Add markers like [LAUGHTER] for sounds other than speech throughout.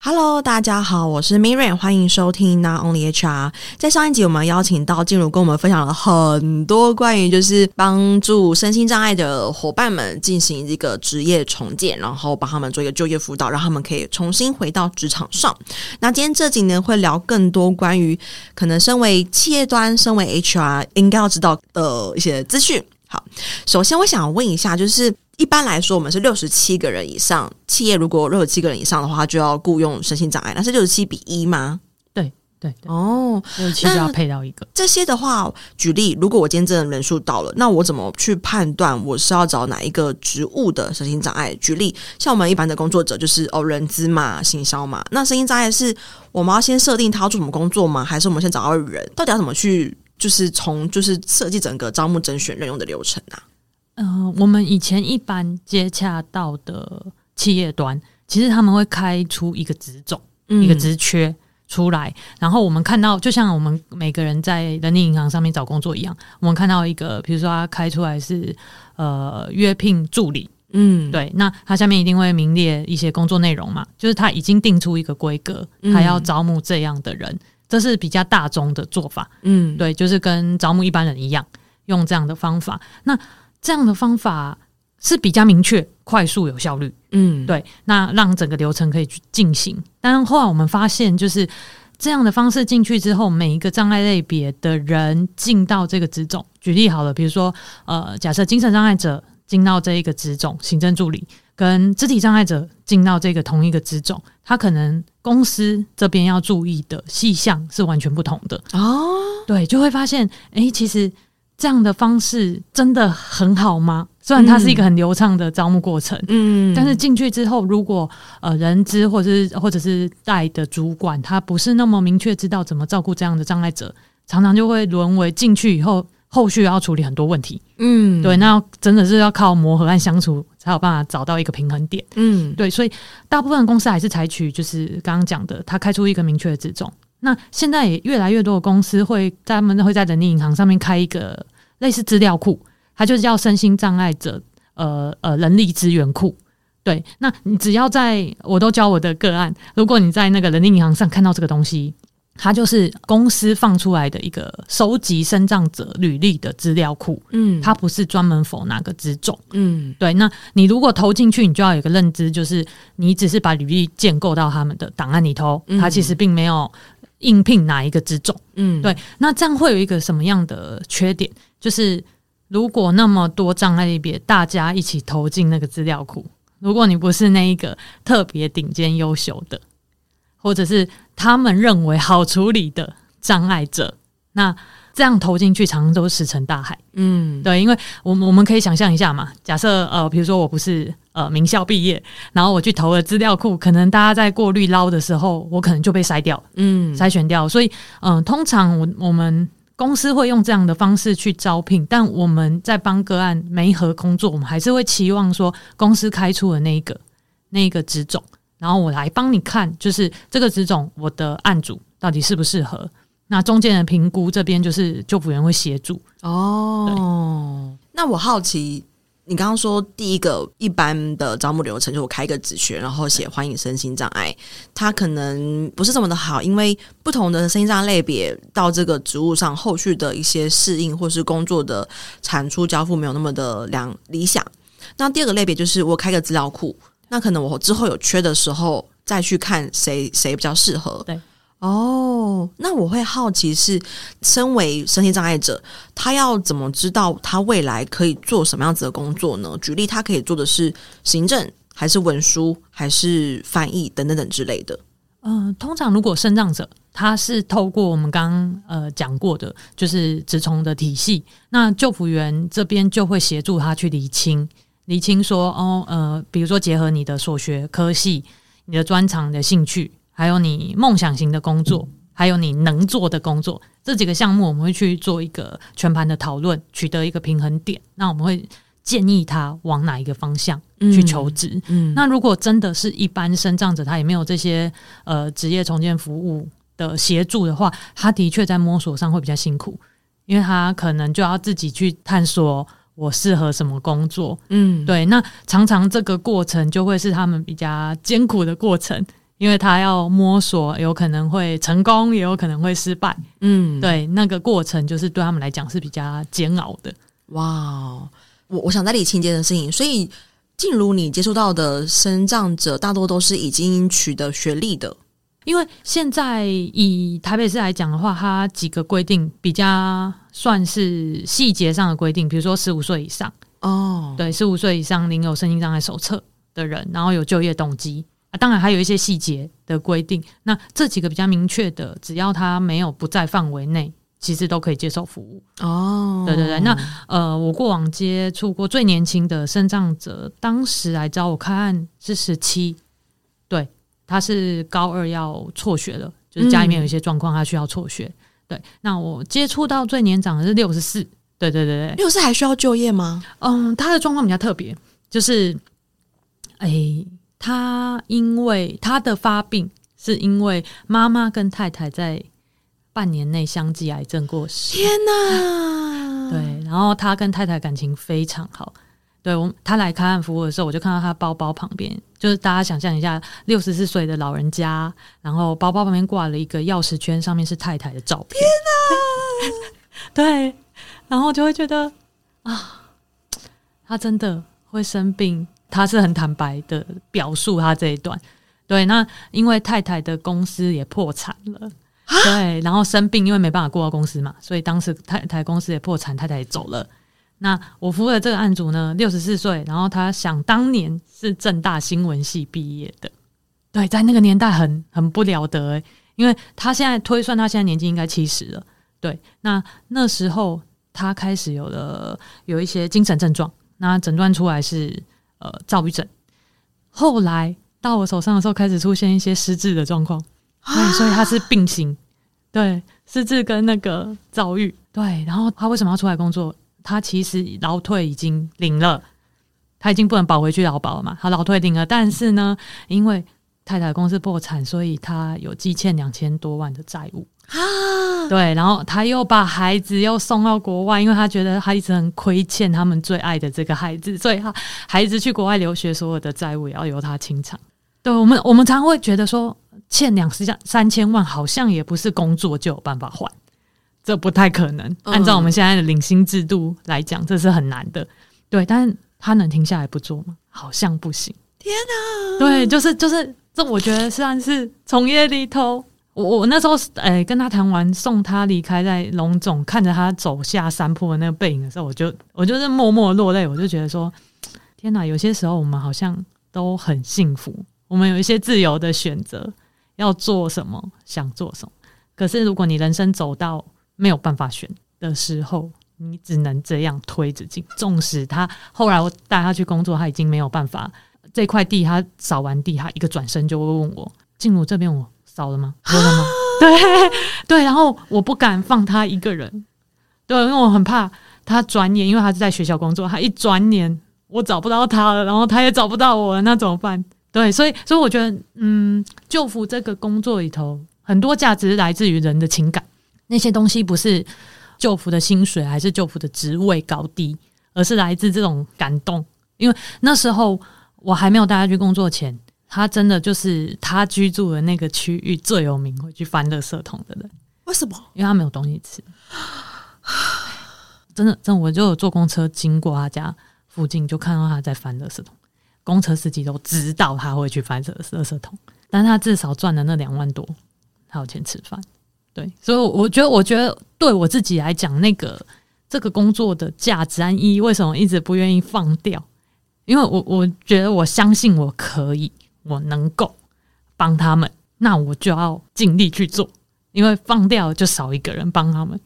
Hello，大家好，我是 Miriam，欢迎收听 Not Only HR。在上一集，我们邀请到静茹跟我们分享了很多关于就是帮助身心障碍的伙伴们进行一个职业重建，然后帮他们做一个就业辅导，让他们可以重新回到职场上。那今天这集呢，会聊更多关于可能身为企业端、身为 HR 应该要知道的一些资讯。好，首先我想问一下，就是。一般来说，我们是六十七个人以上。企业如果六十七个人以上的话，就要雇佣身心障碍。那是六十七比一吗？对对，对哦，六十七就要配到一个。这些的话，举例，如果我今天真的人数到了，那我怎么去判断我是要找哪一个职务的身心障碍？举例，像我们一般的工作者，就是哦，人资嘛，行销嘛。那身心障碍是我们要先设定他要做什么工作吗？还是我们先找到人？到底要怎么去，就是从就是设计整个招募、甄选、任用的流程啊？嗯、呃，我们以前一般接洽到的企业端，其实他们会开出一个职种、嗯、一个职缺出来，然后我们看到，就像我们每个人在人力银行上面找工作一样，我们看到一个，比如说他开出来是呃约聘助理，嗯，对，那他下面一定会名列一些工作内容嘛，就是他已经定出一个规格，他要招募这样的人，这是比较大众的做法，嗯，对，就是跟招募一般人一样，用这样的方法，那。这样的方法是比较明确、快速、有效率。嗯，对，那让整个流程可以去进行。但后来我们发现，就是这样的方式进去之后，每一个障碍类别的人进到这个职种，举例好了，比如说，呃，假设精神障碍者进到这一个职种，行政助理，跟肢体障碍者进到这个同一个职种，他可能公司这边要注意的细项是完全不同的。哦，对，就会发现，哎，其实。这样的方式真的很好吗？虽然它是一个很流畅的招募过程，嗯，但是进去之后，如果呃人资或者是或者是带的主管，他不是那么明确知道怎么照顾这样的障碍者，常常就会沦为进去以后后续要处理很多问题，嗯，对，那真的是要靠磨合和相处才有办法找到一个平衡点，嗯，对，所以大部分的公司还是采取就是刚刚讲的，他开出一个明确的职种。那现在也越来越多的公司会，他们会在人力银行上面开一个类似资料库，它就是叫身心障碍者呃呃人力资源库。对，那你只要在我都教我的个案，如果你在那个人力银行上看到这个东西，它就是公司放出来的一个收集身障者履历的资料库。嗯，它不是专门 for 哪个职种。嗯，对，那你如果投进去，你就要有个认知，就是你只是把履历建构到他们的档案里头，它其实并没有。应聘哪一个职种？嗯，对，那这样会有一个什么样的缺点？就是如果那么多障碍类别，大家一起投进那个资料库，如果你不是那一个特别顶尖优秀的，或者是他们认为好处理的障碍者，那。这样投进去，常常都石沉大海。嗯，对，因为我们我们可以想象一下嘛，假设呃，比如说我不是呃名校毕业，然后我去投了资料库，可能大家在过滤捞的时候，我可能就被筛掉，嗯，筛选掉。所以，嗯、呃，通常我我们公司会用这样的方式去招聘，但我们在帮个案媒合工作，我们还是会期望说，公司开出的那一个那一个职种，然后我来帮你看，就是这个职种我的案主到底适不适合。那中间的评估这边就是救辅员会协助哦。那我好奇，你刚刚说第一个一般的招募流程，就我开一个职缺，然后写欢迎身心障碍，它可能不是这么的好，因为不同的身心障碍类别到这个职务上，后续的一些适应或是工作的产出交付没有那么的良理想。那第二个类别就是我开个资料库，那可能我之后有缺的时候再去看谁谁比较适合。对。哦，那我会好奇是，身为身心障碍者，他要怎么知道他未来可以做什么样子的工作呢？举例，他可以做的是行政，还是文书，还是翻译等等等之类的。嗯、通常如果身障者，他是透过我们刚刚呃讲过的，就是职重的体系，那就服员这边就会协助他去厘清，厘清说哦，呃，比如说结合你的所学科系、你的专长的兴趣。还有你梦想型的工作，还有你能做的工作，这几个项目我们会去做一个全盘的讨论，取得一个平衡点。那我们会建议他往哪一个方向去求职。嗯，嗯，那如果真的是一般生障者，他也没有这些呃职业重建服务的协助的话，他的确在摸索上会比较辛苦，因为他可能就要自己去探索我适合什么工作。嗯，对，那常常这个过程就会是他们比较艰苦的过程。因为他要摸索，有可能会成功，也有可能会失败。嗯，对，那个过程就是对他们来讲是比较煎熬的。哇，我我想再理清一件事情，所以静茹你接触到的身障者大多都是已经取得学历的，因为现在以台北市来讲的话，它几个规定比较算是细节上的规定，比如说十五岁以上哦，对，十五岁以上领有身心障碍手册的人，然后有就业动机。啊，当然还有一些细节的规定。那这几个比较明确的，只要他没有不在范围内，其实都可以接受服务。哦，对对对。那呃，我过往接触过最年轻的身障者，当时来找我看案是十七，对，他是高二要辍学了，就是家里面有一些状况，他需要辍学。嗯、对，那我接触到最年长的是六十四，对对对对，六十四还需要就业吗？嗯，他的状况比较特别，就是，哎。他因为他的发病是因为妈妈跟太太在半年内相继癌症过世。天哪！[LAUGHS] 对，然后他跟太太感情非常好。对，我他来开案服务的时候，我就看到他包包旁边，就是大家想象一下，六十四岁的老人家，然后包包旁边挂了一个钥匙圈，上面是太太的照片。天哪！[LAUGHS] 对，然后就会觉得啊，他真的会生病。他是很坦白的表述他这一段，对，那因为太太的公司也破产了，对，然后生病，因为没办法过到公司嘛，所以当时太太公司也破产，太太也走了。那我服务的这个案主呢，六十四岁，然后他想当年是正大新闻系毕业的，对，在那个年代很很不了得欸，因为他现在推算他现在年纪应该七十了，对，那那时候他开始有了有一些精神症状，那诊断出来是。呃，躁郁症，后来到我手上的时候，开始出现一些失智的状况，对，所以他是并行，对，失智跟那个躁郁，对，然后他为什么要出来工作？他其实劳退已经领了，他已经不能保回去劳保了嘛，他劳退领了，但是呢，因为太太公司破产，所以他有积欠两千多万的债务。啊，对，然后他又把孩子又送到国外，因为他觉得他一直很亏欠他们最爱的这个孩子，所以他孩子去国外留学，所有的债务也要由他清偿。对我们，我们常会觉得说，欠两三三千万，好像也不是工作就有办法还，这不太可能。按照我们现在的领薪制度来讲，这是很难的。对，但是他能停下来不做吗？好像不行。天哪！对，就是就是，这我觉得算是从业里头。我我那时候哎、跟他谈完，送他离开，在龙总看着他走下山坡的那个背影的时候，我就我就是默默落泪。我就觉得说，天哪！有些时候我们好像都很幸福，我们有一些自由的选择，要做什么，想做什么。可是如果你人生走到没有办法选的时候，你只能这样推着进。纵使他后来我带他去工作，他已经没有办法。这块地他扫完地，他一个转身就会问我：“进入这边我。”扫了吗？扫了吗？[GASPS] 对 [LAUGHS] 对，然后我不敢放他一个人，对，因为我很怕他转眼，因为他是在学校工作，他一转眼我找不到他了，然后他也找不到我了，那怎么办？对，所以所以我觉得，嗯，救服这个工作里头，很多价值来自于人的情感，那些东西不是救服的薪水，还是救服的职位高低，而是来自这种感动。因为那时候我还没有带他去工作前。他真的就是他居住的那个区域最有名会去翻垃圾桶的人。为什么？因为他没有东西吃。[SIGHS] 真的，真的，我就有坐公车经过他家附近，就看到他在翻垃圾桶。公车司机都知道他会去翻垃垃圾桶，但他至少赚了那两万多，他有钱吃饭。对，所以我觉得，我觉得对我自己来讲，那个这个工作的价值安一，为什么一直不愿意放掉？因为我我觉得，我相信我可以。我能够帮他们，那我就要尽力去做，因为放掉就少一个人帮他们，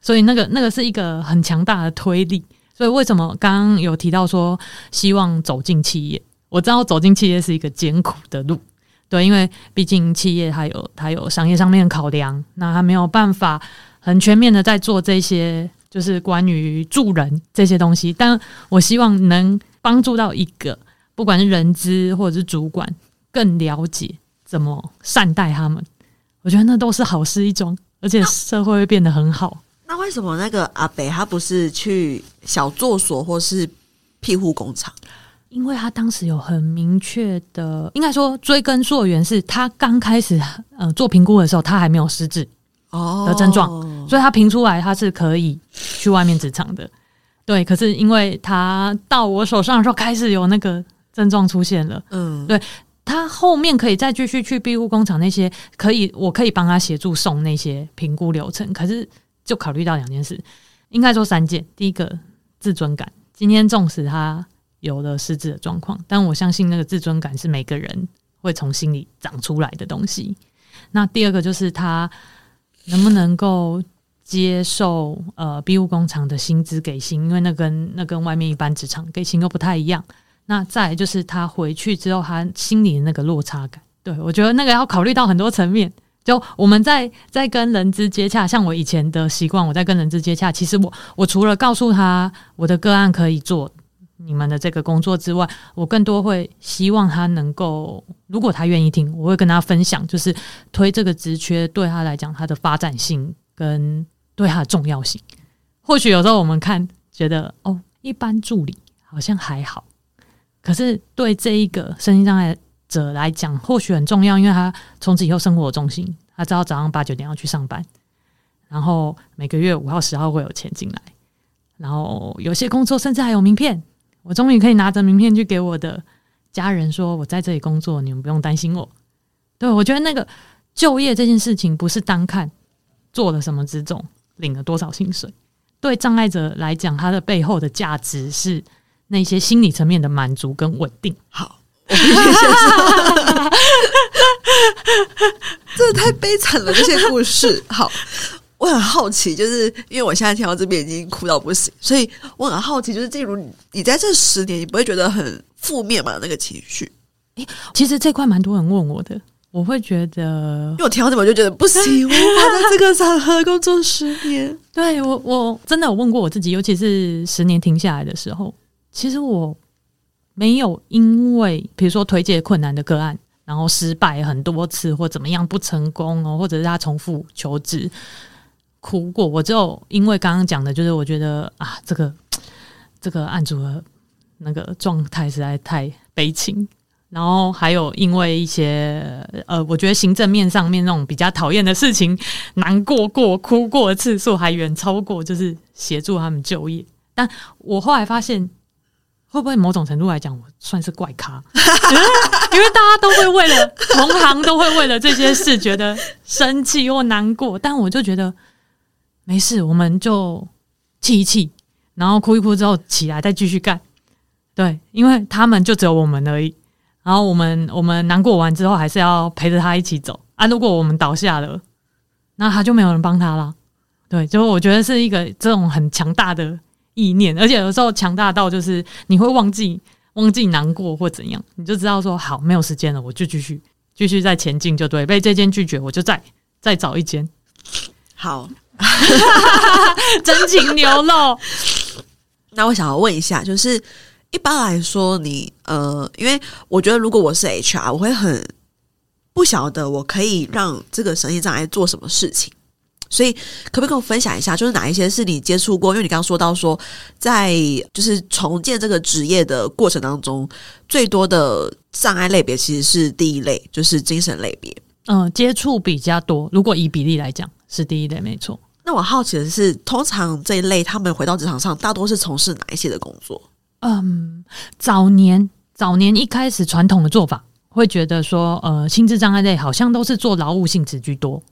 所以那个那个是一个很强大的推力。所以为什么刚刚有提到说希望走进企业？我知道走进企业是一个艰苦的路，对，因为毕竟企业它有它有商业上面考量，那它没有办法很全面的在做这些，就是关于助人这些东西。但我希望能帮助到一个。不管是人资或者是主管，更了解怎么善待他们，我觉得那都是好事一桩，而且社会会变得很好。那，为什么那个阿北他不是去小作所或是庇护工厂？因为他当时有很明确的，应该说追根溯源，是他刚开始呃做评估的时候，他还没有失智哦的症状，哦、所以他评出来他是可以去外面职场的。对，可是因为他到我手上的时候开始有那个症状出现了，嗯，对，他后面可以再继续去庇护工厂那些，可以我可以帮他协助送那些评估流程，可是就考虑到两件事，应该说三件，第一个自尊感，今天纵使他。有了失智的状况，但我相信那个自尊感是每个人会从心里长出来的东西。那第二个就是他能不能够接受呃庇护工厂的薪资给薪，因为那跟那跟外面一般职场给薪又不太一样。那再就是他回去之后，他心里的那个落差感。对，我觉得那个要考虑到很多层面。就我们在在跟人资接洽，像我以前的习惯，我在跟人资接洽，其实我我除了告诉他我的个案可以做。你们的这个工作之外，我更多会希望他能够，如果他愿意听，我会跟他分享，就是推这个职缺对他来讲，他的发展性跟对他的重要性。或许有时候我们看觉得哦，一般助理好像还好，可是对这一个身心障碍者来讲，或许很重要，因为他从此以后生活重心，他知道早上八九点要去上班，然后每个月五号十号会有钱进来，然后有些工作甚至还有名片。我终于可以拿着名片去给我的家人说，我在这里工作，你们不用担心我。对，我觉得那个就业这件事情，不是单看做了什么职种，领了多少薪水。对障碍者来讲，他的背后的价值是那些心理层面的满足跟稳定。好，我必须先说，这太悲惨了，这些故事。好。我很好奇，就是因为我现在听到这边已经哭到不行，所以我很好奇，就是例如你，在这十年，你不会觉得很负面吗？那个情绪？诶，其实这块蛮多人问我的，我会觉得，因为我听到我就觉得不行，我在这个场合工作十年，[LAUGHS] 对我我真的有问过我自己，尤其是十年停下来的时候，其实我没有因为比如说推荐困难的个案，然后失败很多次或怎么样不成功哦，或者是他重复求职。哭过，我就因为刚刚讲的，就是我觉得啊，这个这个案主的那个状态实在太悲情，然后还有因为一些呃，我觉得行政面上面那种比较讨厌的事情，难过过、哭过的次数还远超过就是协助他们就业。但我后来发现，会不会某种程度来讲，我算是怪咖？[LAUGHS] 因为大家都会为了同行都会为了这些事觉得生气或难过，但我就觉得。没事，我们就气一气，然后哭一哭之后起来再继续干。对，因为他们就只有我们而已。然后我们我们难过完之后，还是要陪着他一起走啊。如果我们倒下了，那他就没有人帮他了。对，就我觉得是一个这种很强大的意念，而且有时候强大到就是你会忘记忘记难过或怎样，你就知道说好，没有时间了，我就继续继续再前进，就对。被这间拒绝，我就再再找一间。好。[LAUGHS] 真情流露。[LAUGHS] 那我想要问一下，就是一般来说你，你呃，因为我觉得如果我是 HR，我会很不晓得我可以让这个神经障碍做什么事情，所以可不可以跟我分享一下，就是哪一些是你接触过？因为你刚刚说到说，在就是重建这个职业的过程当中，最多的障碍类别其实是第一类，就是精神类别。嗯、呃，接触比较多，如果以比例来讲，是第一类，没错。那我好奇的是，通常这一类他们回到职场上，大多是从事哪一些的工作？嗯，早年早年一开始传统的做法，会觉得说，呃，心智障碍类好像都是做劳务性质居多。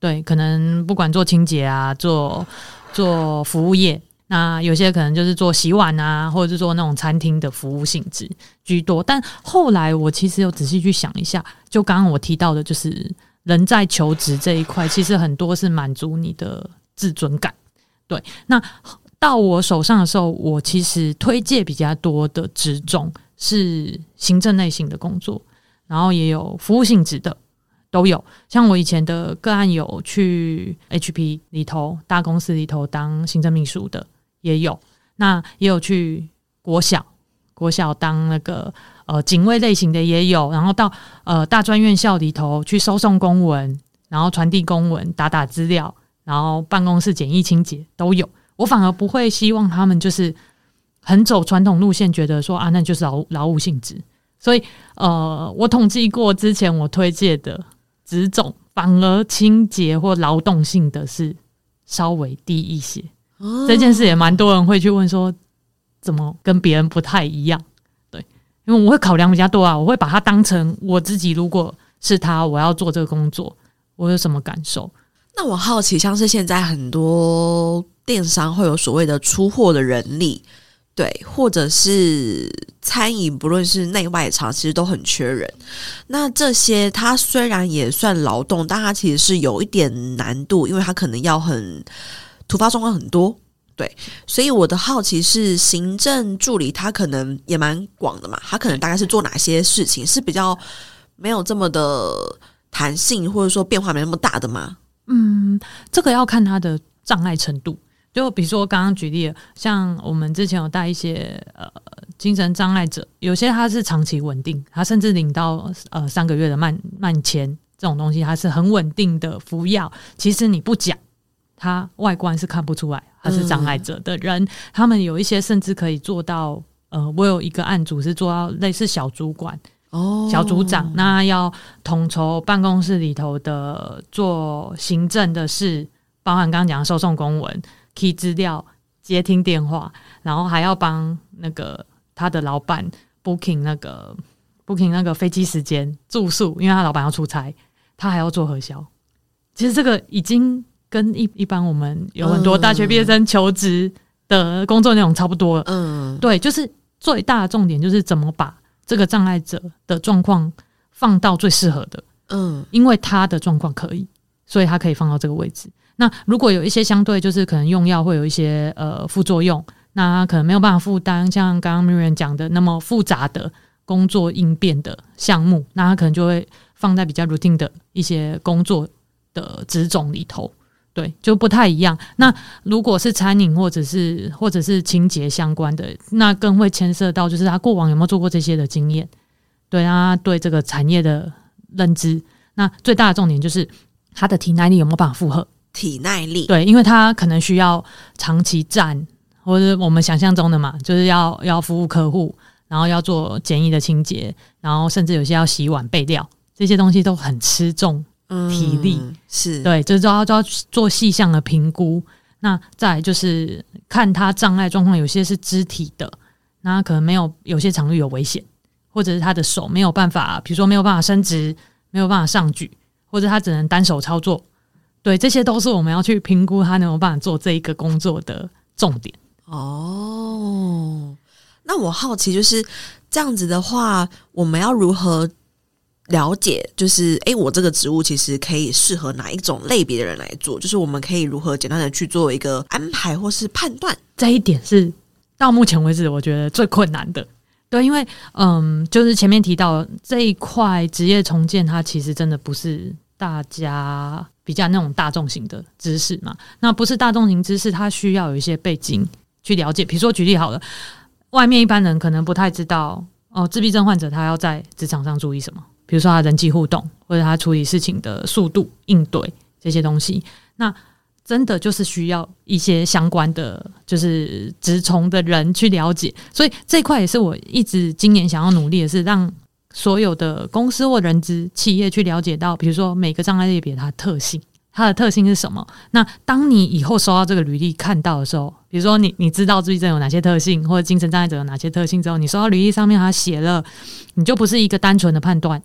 对，可能不管做清洁啊，做做服务业，那有些可能就是做洗碗啊，或者是做那种餐厅的服务性质居多。但后来我其实有仔细去想一下，就刚刚我提到的，就是人在求职这一块，其实很多是满足你的。自尊感，对。那到我手上的时候，我其实推荐比较多的职种是行政类型的工作，然后也有服务性质的，都有。像我以前的个案有去 HP 里头大公司里头当行政秘书的，也有。那也有去国小国小当那个呃警卫类型的也有，然后到呃大专院校里头去收送公文，然后传递公文，打打资料。然后办公室简易清洁都有，我反而不会希望他们就是很走传统路线，觉得说啊，那就是劳劳务性质。所以呃，我统计过之前我推荐的职种，反而清洁或劳动性的是稍微低一些。哦，这件事也蛮多人会去问说，怎么跟别人不太一样？对，因为我会考量比较多啊，我会把它当成我自己，如果是他，我要做这个工作，我有什么感受？那我好奇，像是现在很多电商会有所谓的出货的人力，对，或者是餐饮，不论是内外场，其实都很缺人。那这些它虽然也算劳动，但它其实是有一点难度，因为它可能要很突发状况很多，对。所以我的好奇是，行政助理他可能也蛮广的嘛，他可能大概是做哪些事情是比较没有这么的弹性，或者说变化没那么大的吗？嗯，这个要看他的障碍程度。就比如说刚刚举例，像我们之前有带一些呃精神障碍者，有些他是长期稳定，他甚至领到呃三个月的慢慢签这种东西，他是很稳定的服药。其实你不讲，他外观是看不出来他是障碍者的人。嗯、他们有一些甚至可以做到，呃，我有一个案组是做到类似小主管。哦，小组长，那要统筹办公室里头的做行政的事，包含刚刚讲的收送公文、key 资料、接听电话，然后还要帮那个他的老板 booking 那个 booking 那个飞机时间、住宿，因为他老板要出差，他还要做核销。其实这个已经跟一一般我们有很多大学毕业生求职的工作内容差不多了。嗯，对，就是最大的重点就是怎么把。这个障碍者的状况放到最适合的，嗯，因为他的状况可以，所以他可以放到这个位置。那如果有一些相对就是可能用药会有一些呃副作用，那可能没有办法负担，像刚刚 Miriam 讲的那么复杂的工作应变的项目，那他可能就会放在比较 routine 的一些工作的职种里头。对，就不太一样。那如果是餐饮或者是或者是清洁相关的，那更会牵涉到就是他过往有没有做过这些的经验，对啊，对这个产业的认知。那最大的重点就是他的体耐力有没有办法负荷？体耐力，对，因为他可能需要长期站，或者我们想象中的嘛，就是要要服务客户，然后要做简易的清洁，然后甚至有些要洗碗备料，这些东西都很吃重。体力、嗯、是对，就是都要都要做细项的评估。那再就是看他障碍状况，有些是肢体的，那可能没有，有些场域有危险，或者是他的手没有办法，比如说没有办法伸直，没有办法上举，或者他只能单手操作。对，这些都是我们要去评估他能有办法做这一个工作的重点。哦，那我好奇就是这样子的话，我们要如何？了解就是，诶、欸，我这个职务其实可以适合哪一种类别的人来做？就是我们可以如何简单的去做一个安排或是判断？这一点是到目前为止我觉得最困难的。对，因为嗯，就是前面提到这一块职业重建，它其实真的不是大家比较那种大众型的知识嘛。那不是大众型知识，它需要有一些背景去了解。比如说举例好了，外面一般人可能不太知道哦，自闭症患者他要在职场上注意什么。比如说他人际互动，或者他处理事情的速度、应对这些东西，那真的就是需要一些相关的，就是职从的人去了解。所以这块也是我一直今年想要努力的是，让所有的公司或人资企业去了解到，比如说每个障碍类别它的特性。它的特性是什么？那当你以后收到这个履历看到的时候，比如说你你知道自闭症有哪些特性，或者精神障碍者有哪些特性之后，你收到履历上面他写了，你就不是一个单纯的判断，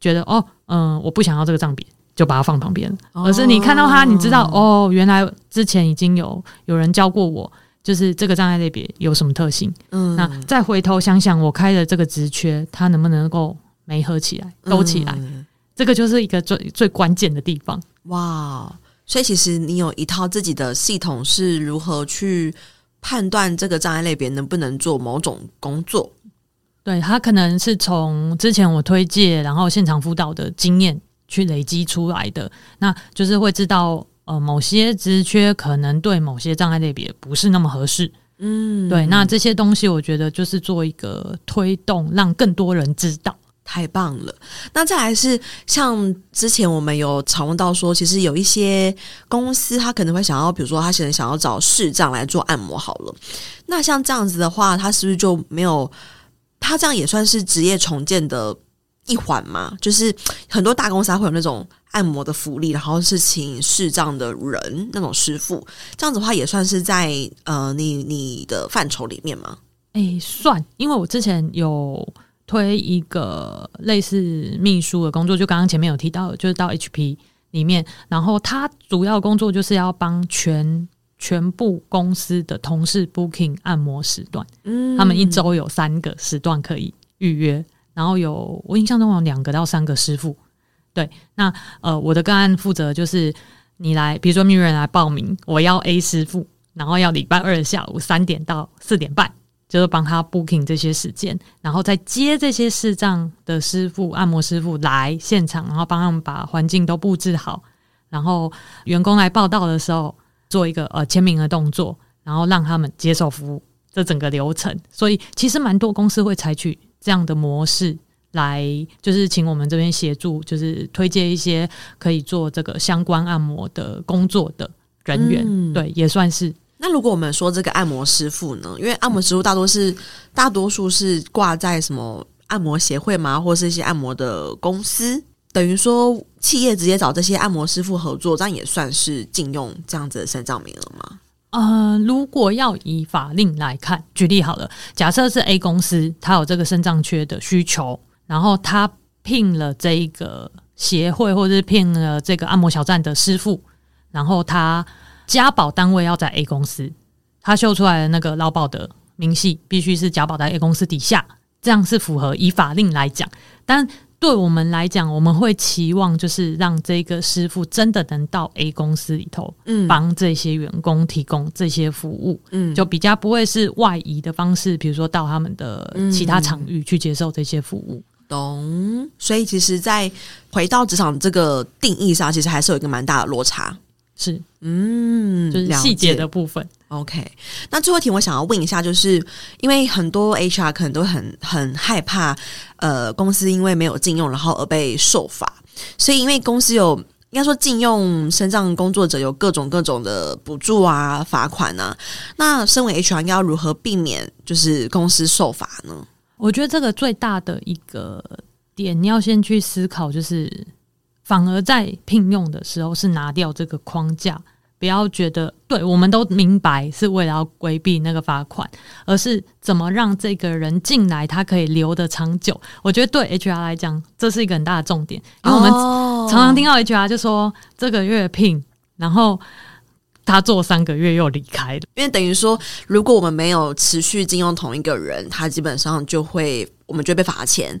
觉得哦，嗯、我不想要这个障别，就把它放旁边，而是你看到他，你知道哦，原来之前已经有有人教过我，就是这个障碍类别有什么特性，嗯，那再回头想想我开的这个职缺，它能不能够没合起来、勾起来，嗯、这个就是一个最最关键的地方。哇，所以其实你有一套自己的系统，是如何去判断这个障碍类别能不能做某种工作？对，他可能是从之前我推荐，然后现场辅导的经验去累积出来的。那就是会知道，呃，某些职缺可能对某些障碍类别不是那么合适。嗯，对。那这些东西，我觉得就是做一个推动，让更多人知道。太棒了！那再来是像之前我们有讨论到说，其实有一些公司他可能会想要，比如说他现在想要找视障来做按摩好了。那像这样子的话，他是不是就没有？他这样也算是职业重建的一环嘛？就是很多大公司他会有那种按摩的福利，然后是请视障的人那种师傅，这样子的话也算是在呃你你的范畴里面吗？诶，算，因为我之前有。推一个类似秘书的工作，就刚刚前面有提到，就是到 HP 里面，然后他主要工作就是要帮全全部公司的同事 booking 按摩时段，嗯，他们一周有三个时段可以预约，然后有我印象中有两个到三个师傅，对，那呃我的个案负责就是你来，比如说蜜瑞来报名，我要 A 师傅，然后要礼拜二下午三点到四点半。就是帮他 booking 这些时间，然后再接这些视障的师傅、按摩师傅来现场，然后帮他们把环境都布置好，然后员工来报到的时候做一个呃签名的动作，然后让他们接受服务，这整个流程。所以其实蛮多公司会采取这样的模式来，就是请我们这边协助，就是推荐一些可以做这个相关按摩的工作的人员，嗯、对，也算是。那如果我们说这个按摩师傅呢？因为按摩师傅大多是大多数是挂在什么按摩协会吗？或是一些按摩的公司，等于说企业直接找这些按摩师傅合作，这样也算是禁用这样子的身障名额吗？呃，如果要以法令来看，举例好了，假设是 A 公司，它有这个肾脏缺的需求，然后他聘了这一个协会，或者是聘了这个按摩小站的师傅，然后他。家保单位要在 A 公司，他秀出来的那个劳保的明细必须是家保在 A 公司底下，这样是符合以法令来讲。但对我们来讲，我们会期望就是让这个师傅真的能到 A 公司里头，嗯，帮这些员工提供这些服务，嗯，就比较不会是外移的方式，比如说到他们的其他场域去接受这些服务。懂。所以其实，在回到职场这个定义上，其实还是有一个蛮大的落差。是，嗯，就是细节的部分。OK，那最后一题我想要问一下，就是因为很多 HR 可能都很很害怕，呃，公司因为没有禁用，然后而被受罚。所以，因为公司有应该说禁用身障工作者有各种各种的补助啊、罚款啊。那身为 HR 要如何避免就是公司受罚呢？我觉得这个最大的一个点，你要先去思考，就是。反而在聘用的时候是拿掉这个框架，不要觉得对，我们都明白是为了要规避那个罚款，而是怎么让这个人进来他可以留得长久。我觉得对 HR 来讲，这是一个很大的重点，因为我们常常听到 HR 就说这个月聘，然后他做三个月又离开了，因为等于说，如果我们没有持续禁用同一个人，他基本上就会我们就会被罚钱，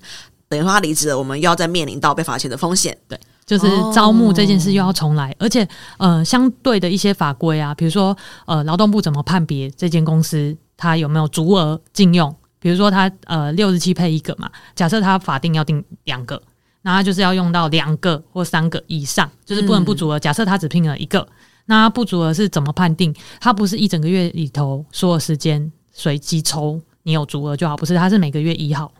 等于说他离职了，我们又要再面临到被罚钱的风险，对。就是招募这件事又要重来，而且呃，相对的一些法规啊，比如说呃，劳动部怎么判别这间公司它有没有足额禁用？比如说他呃六十七配一个嘛，假设他法定要定两个，那他就是要用到两个或三个以上，就是不能不足额。假设他只聘了一个，那他不足额是怎么判定？它不是一整个月里头所有时间随机抽你有足额就好，不是，它是每个月一号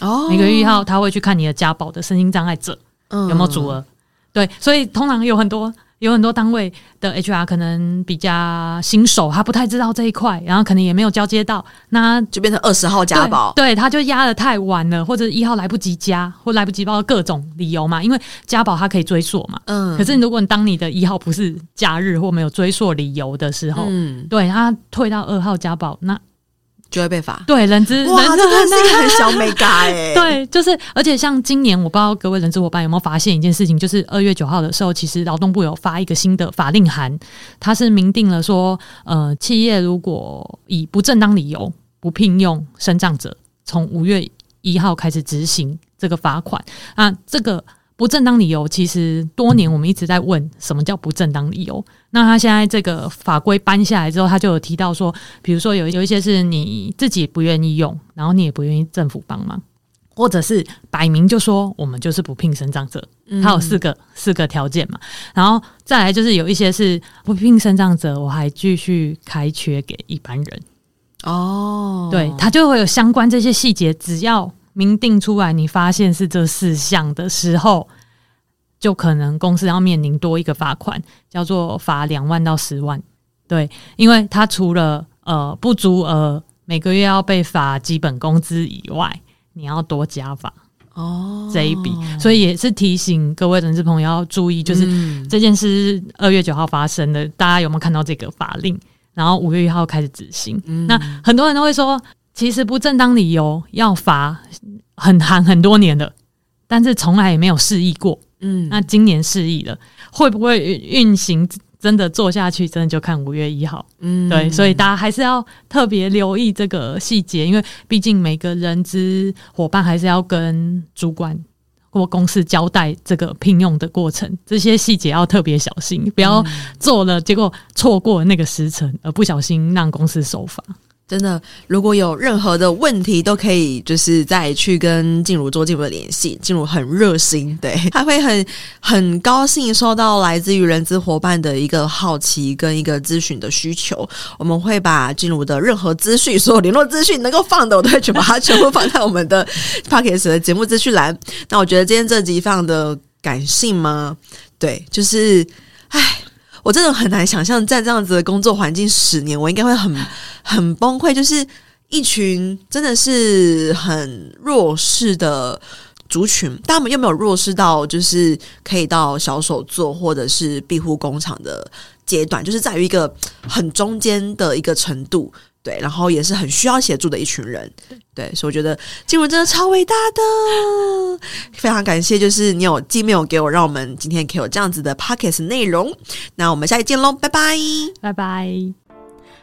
哦，每个月一号他会去看你的家保的身心障碍者有没有足额。对，所以通常有很多有很多单位的 HR 可能比较新手，他不太知道这一块，然后可能也没有交接到，那就变成二十号加保，对，他就压的太晚了，或者一号来不及加，或来不及报各种理由嘛，因为加保它可以追溯嘛，嗯，可是如果你当你的一号不是假日或没有追溯理由的时候，嗯，对，他退到二号加保那。就会被罚。对，人资哇，这个是一个很小美嘎哎。[LAUGHS] 对，就是，而且像今年，我不知道各位人资伙伴有没有发现一件事情，就是二月九号的时候，其实劳动部有发一个新的法令函，它是明定了说，呃，企业如果以不正当理由不聘用身障者，从五月一号开始执行这个罚款啊，这个。不正当理由，其实多年我们一直在问什么叫不正当理由。那他现在这个法规搬下来之后，他就有提到说，比如说有有一些是你自己不愿意用，然后你也不愿意政府帮忙，或者是摆明就说我们就是不聘生长者，他有四个、嗯、四个条件嘛。然后再来就是有一些是不聘生长者，我还继续开缺给一般人。哦，对，他就会有相关这些细节，只要。明定出来，你发现是这四项的时候，就可能公司要面临多一个罚款，叫做罚两万到十万。对，因为他除了呃不足额每个月要被罚基本工资以外，你要多加罚哦这一笔，所以也是提醒各位人事朋友要注意，就是、嗯、这件事二月九号发生的，大家有没有看到这个法令？然后五月一号开始执行。嗯、那很多人都会说，其实不正当理由要罚很寒很多年了，但是从来也没有示意过。嗯，那今年示意了，会不会运行？真的做下去，真的就看五月一号。嗯，对，所以大家还是要特别留意这个细节，因为毕竟每个人资伙伴还是要跟主管或公司交代这个聘用的过程，这些细节要特别小心，不要做了结果错过那个时辰，而不小心让公司受罚。真的，如果有任何的问题，都可以就是再去跟静茹做进一步的联系。静茹很热心，对，[LAUGHS] 他会很很高兴收到来自于人资伙伴的一个好奇跟一个咨询的需求。我们会把静茹的任何资讯，所有联络资讯能够放的，我都会去把它全部放在我们的 [LAUGHS] Podcast 的节目资讯栏。那我觉得今天这集非常的感性吗？对，就是，唉。我真的很难想象，在这样子的工作环境十年，我应该会很 [LAUGHS] 很崩溃。就是一群真的是很弱势的族群，但他们又没有弱势到就是可以到小手做或者是庇护工厂的阶段，就是在于一个很中间的一个程度。对，然后也是很需要协助的一群人，对，所以我觉得金文真的超伟大的，非常感谢，就是你有寄 mail 给我，让我们今天可以有这样子的 pockets 内容。那我们下期见喽，拜拜，拜拜。